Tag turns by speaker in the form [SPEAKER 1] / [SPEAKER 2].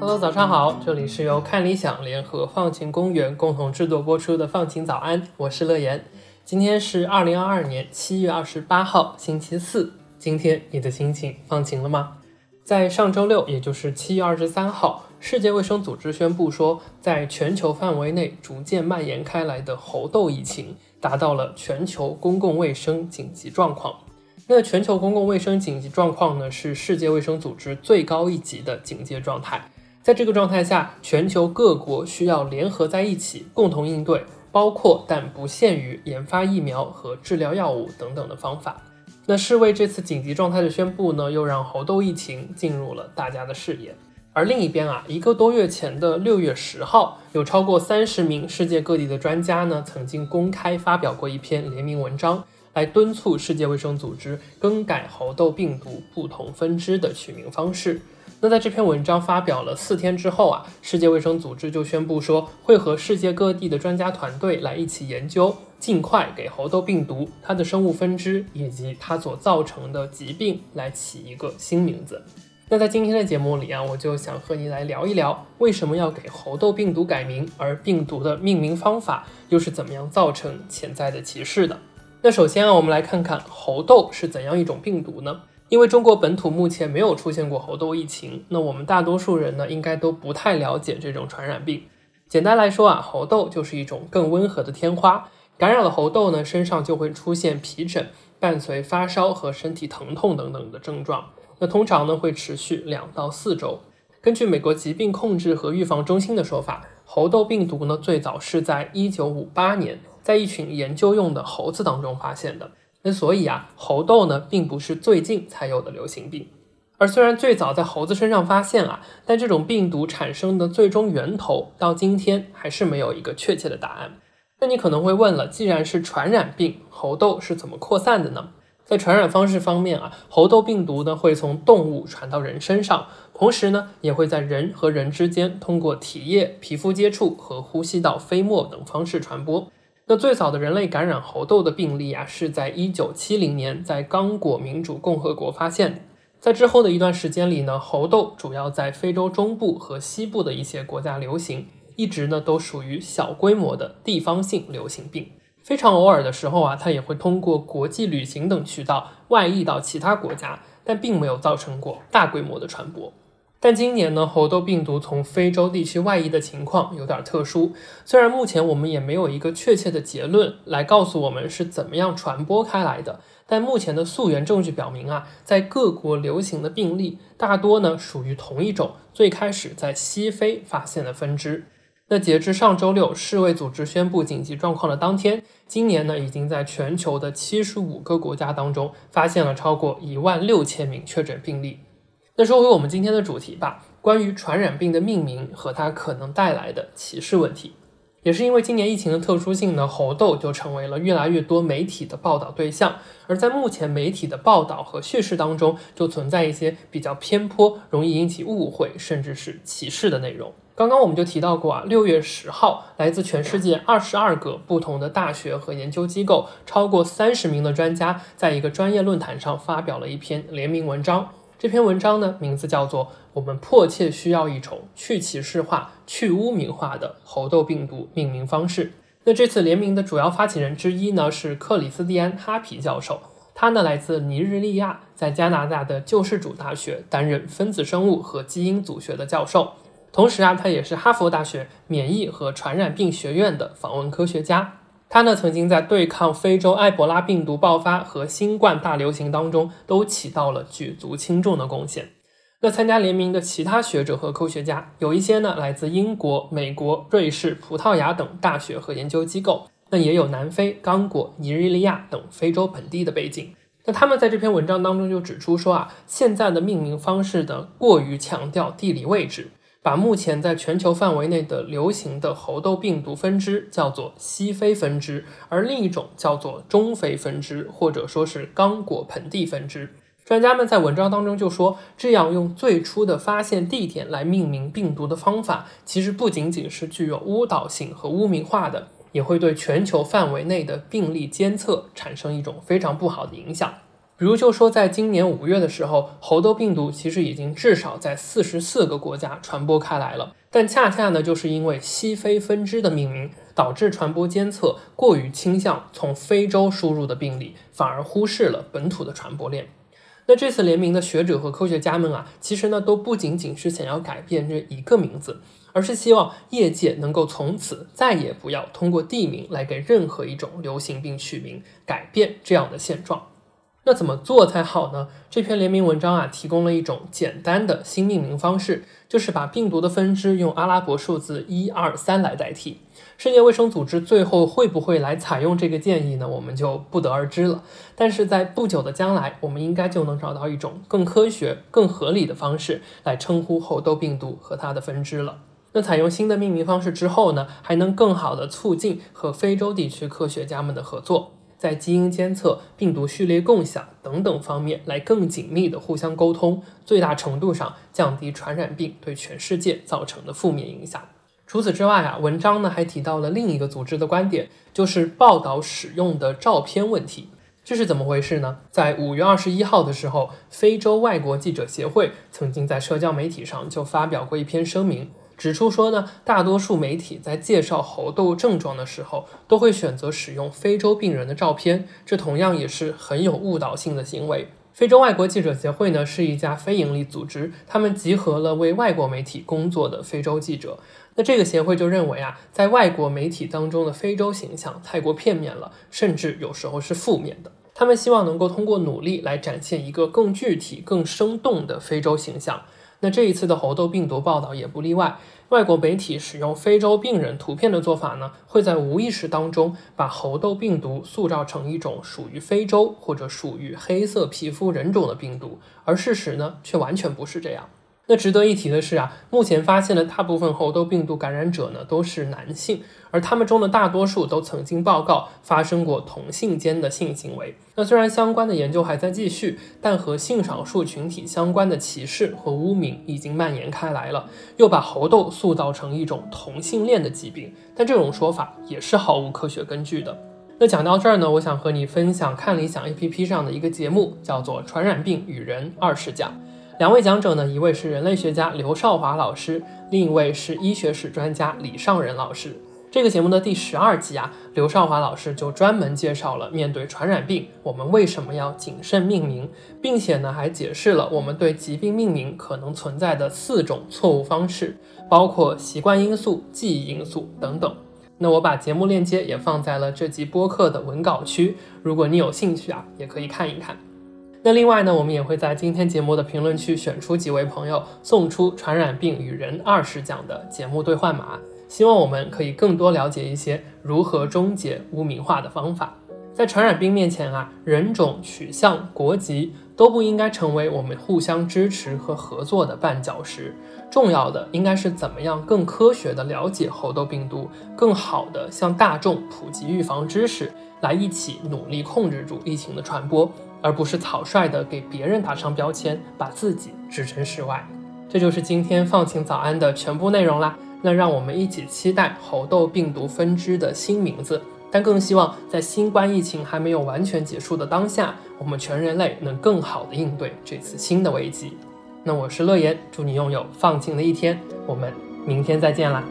[SPEAKER 1] Hello，早上好，这里是由看理想联合放晴公园共同制作播出的放晴早安，我是乐言。今天是二零二二年七月二十八号，星期四。今天你的心情放晴了吗？在上周六，也就是七月二十三号，世界卫生组织宣布说，在全球范围内逐渐蔓延开来的猴痘疫情达到了全球公共卫生紧急状况。那全球公共卫生紧急状况呢，是世界卫生组织最高一级的警戒状态。在这个状态下，全球各国需要联合在一起，共同应对，包括但不限于研发疫苗和治疗药物等等的方法。那世卫这次紧急状态的宣布呢，又让猴痘疫情进入了大家的视野。而另一边啊，一个多月前的六月十号，有超过三十名世界各地的专家呢，曾经公开发表过一篇联名文章，来敦促世界卫生组织更改猴痘病毒不同分支的取名方式。那在这篇文章发表了四天之后啊，世界卫生组织就宣布说，会和世界各地的专家团队来一起研究，尽快给猴痘病毒它的生物分支以及它所造成的疾病来起一个新名字。那在今天的节目里啊，我就想和你来聊一聊，为什么要给猴痘病毒改名，而病毒的命名方法又是怎么样造成潜在的歧视的？那首先啊，我们来看看猴痘是怎样一种病毒呢？因为中国本土目前没有出现过猴痘疫情，那我们大多数人呢，应该都不太了解这种传染病。简单来说啊，猴痘就是一种更温和的天花，感染了猴痘呢，身上就会出现皮疹，伴随发烧和身体疼痛等等的症状。那通常呢，会持续两到四周。根据美国疾病控制和预防中心的说法，猴痘病毒呢，最早是在一九五八年，在一群研究用的猴子当中发现的。那所以啊，猴痘呢并不是最近才有的流行病，而虽然最早在猴子身上发现啊，但这种病毒产生的最终源头到今天还是没有一个确切的答案。那你可能会问了，既然是传染病，猴痘是怎么扩散的呢？在传染方式方面啊，猴痘病毒呢会从动物传到人身上，同时呢也会在人和人之间通过体液、皮肤接触和呼吸道飞沫等方式传播。那最早的人类感染猴痘的病例啊，是在一九七零年在刚果民主共和国发现。在之后的一段时间里呢，猴痘主要在非洲中部和西部的一些国家流行，一直呢都属于小规模的地方性流行病。非常偶尔的时候啊，它也会通过国际旅行等渠道外溢到其他国家，但并没有造成过大规模的传播。但今年呢，猴痘病毒从非洲地区外溢的情况有点特殊。虽然目前我们也没有一个确切的结论来告诉我们是怎么样传播开来的，但目前的溯源证据表明啊，在各国流行的病例大多呢属于同一种最开始在西非发现的分支。那截至上周六，世卫组织宣布紧急状况的当天，今年呢已经在全球的七十五个国家当中发现了超过一万六千名确诊病例。那说回我们今天的主题吧，关于传染病的命名和它可能带来的歧视问题，也是因为今年疫情的特殊性呢，猴痘就成为了越来越多媒体的报道对象。而在目前媒体的报道和叙事当中，就存在一些比较偏颇、容易引起误会甚至是歧视的内容。刚刚我们就提到过啊，六月十号，来自全世界二十二个不同的大学和研究机构，超过三十名的专家，在一个专业论坛上发表了一篇联名文章。这篇文章呢，名字叫做《我们迫切需要一种去歧视化、去污名化的猴痘病毒命名方式》。那这次联名的主要发起人之一呢，是克里斯蒂安·哈皮教授。他呢，来自尼日利亚，在加拿大的救世主大学担任分子生物和基因组学的教授。同时啊，他也是哈佛大学免疫和传染病学院的访问科学家。他呢，曾经在对抗非洲埃博拉病毒爆发和新冠大流行当中都起到了举足轻重的贡献。那参加联名的其他学者和科学家，有一些呢来自英国、美国、瑞士、葡萄牙等大学和研究机构，那也有南非、刚果、尼日利亚等非洲本地的背景。那他们在这篇文章当中就指出说啊，现在的命名方式的过于强调地理位置。把目前在全球范围内的流行的猴痘病毒分支叫做西非分支，而另一种叫做中非分支，或者说是刚果盆地分支。专家们在文章当中就说，这样用最初的发现地点来命名病毒的方法，其实不仅仅是具有误导性和污名化的，也会对全球范围内的病例监测产生一种非常不好的影响。比如，就说在今年五月的时候，猴痘病毒其实已经至少在四十四个国家传播开来了，但恰恰呢，就是因为西非分支的命名，导致传播监测过于倾向从非洲输入的病例，反而忽视了本土的传播链。那这次联名的学者和科学家们啊，其实呢都不仅仅是想要改变这一个名字，而是希望业界能够从此再也不要通过地名来给任何一种流行病取名，改变这样的现状。那怎么做才好呢？这篇联名文章啊，提供了一种简单的新命名方式，就是把病毒的分支用阿拉伯数字一二三来代替。世界卫生组织最后会不会来采用这个建议呢？我们就不得而知了。但是在不久的将来，我们应该就能找到一种更科学、更合理的方式来称呼猴痘病毒和它的分支了。那采用新的命名方式之后呢，还能更好的促进和非洲地区科学家们的合作。在基因监测、病毒序列共享等等方面来更紧密的互相沟通，最大程度上降低传染病对全世界造成的负面影响。除此之外啊，文章呢还提到了另一个组织的观点，就是报道使用的照片问题。这是怎么回事呢？在五月二十一号的时候，非洲外国记者协会曾经在社交媒体上就发表过一篇声明。指出说呢，大多数媒体在介绍猴痘症状的时候，都会选择使用非洲病人的照片，这同样也是很有误导性的行为。非洲外国记者协会呢是一家非营利组织，他们集合了为外国媒体工作的非洲记者。那这个协会就认为啊，在外国媒体当中的非洲形象太过片面了，甚至有时候是负面的。他们希望能够通过努力来展现一个更具体、更生动的非洲形象。那这一次的猴痘病毒报道也不例外。外国媒体使用非洲病人图片的做法呢，会在无意识当中把猴痘病毒塑造成一种属于非洲或者属于黑色皮肤人种的病毒，而事实呢，却完全不是这样。那值得一提的是啊，目前发现的大部分猴痘病毒感染者呢都是男性，而他们中的大多数都曾经报告发生过同性间的性行为。那虽然相关的研究还在继续，但和性少数群体相关的歧视和污名已经蔓延开来了，又把猴痘塑造成一种同性恋的疾病。但这种说法也是毫无科学根据的。那讲到这儿呢，我想和你分享看理想 APP 上的一个节目，叫做《传染病与人二十讲》。两位讲者呢，一位是人类学家刘少华老师，另一位是医学史专家李尚仁老师。这个节目的第十二集啊，刘少华老师就专门介绍了面对传染病，我们为什么要谨慎命名，并且呢，还解释了我们对疾病命名可能存在的四种错误方式，包括习惯因素、记忆因素等等。那我把节目链接也放在了这集播客的文稿区，如果你有兴趣啊，也可以看一看。那另外呢，我们也会在今天节目的评论区选出几位朋友，送出《传染病与人二十讲》的节目兑换码。希望我们可以更多了解一些如何终结污名化的方法。在传染病面前啊，人种、取向、国籍都不应该成为我们互相支持和合作的绊脚石。重要的应该是怎么样更科学的了解猴痘病毒，更好的向大众普及预防知识，来一起努力控制住疫情的传播。而不是草率的给别人打上标签，把自己置身事外。这就是今天放晴早安的全部内容啦。那让我们一起期待猴痘病毒分支的新名字，但更希望在新冠疫情还没有完全结束的当下，我们全人类能更好的应对这次新的危机。那我是乐言，祝你拥有放晴的一天。我们明天再见啦。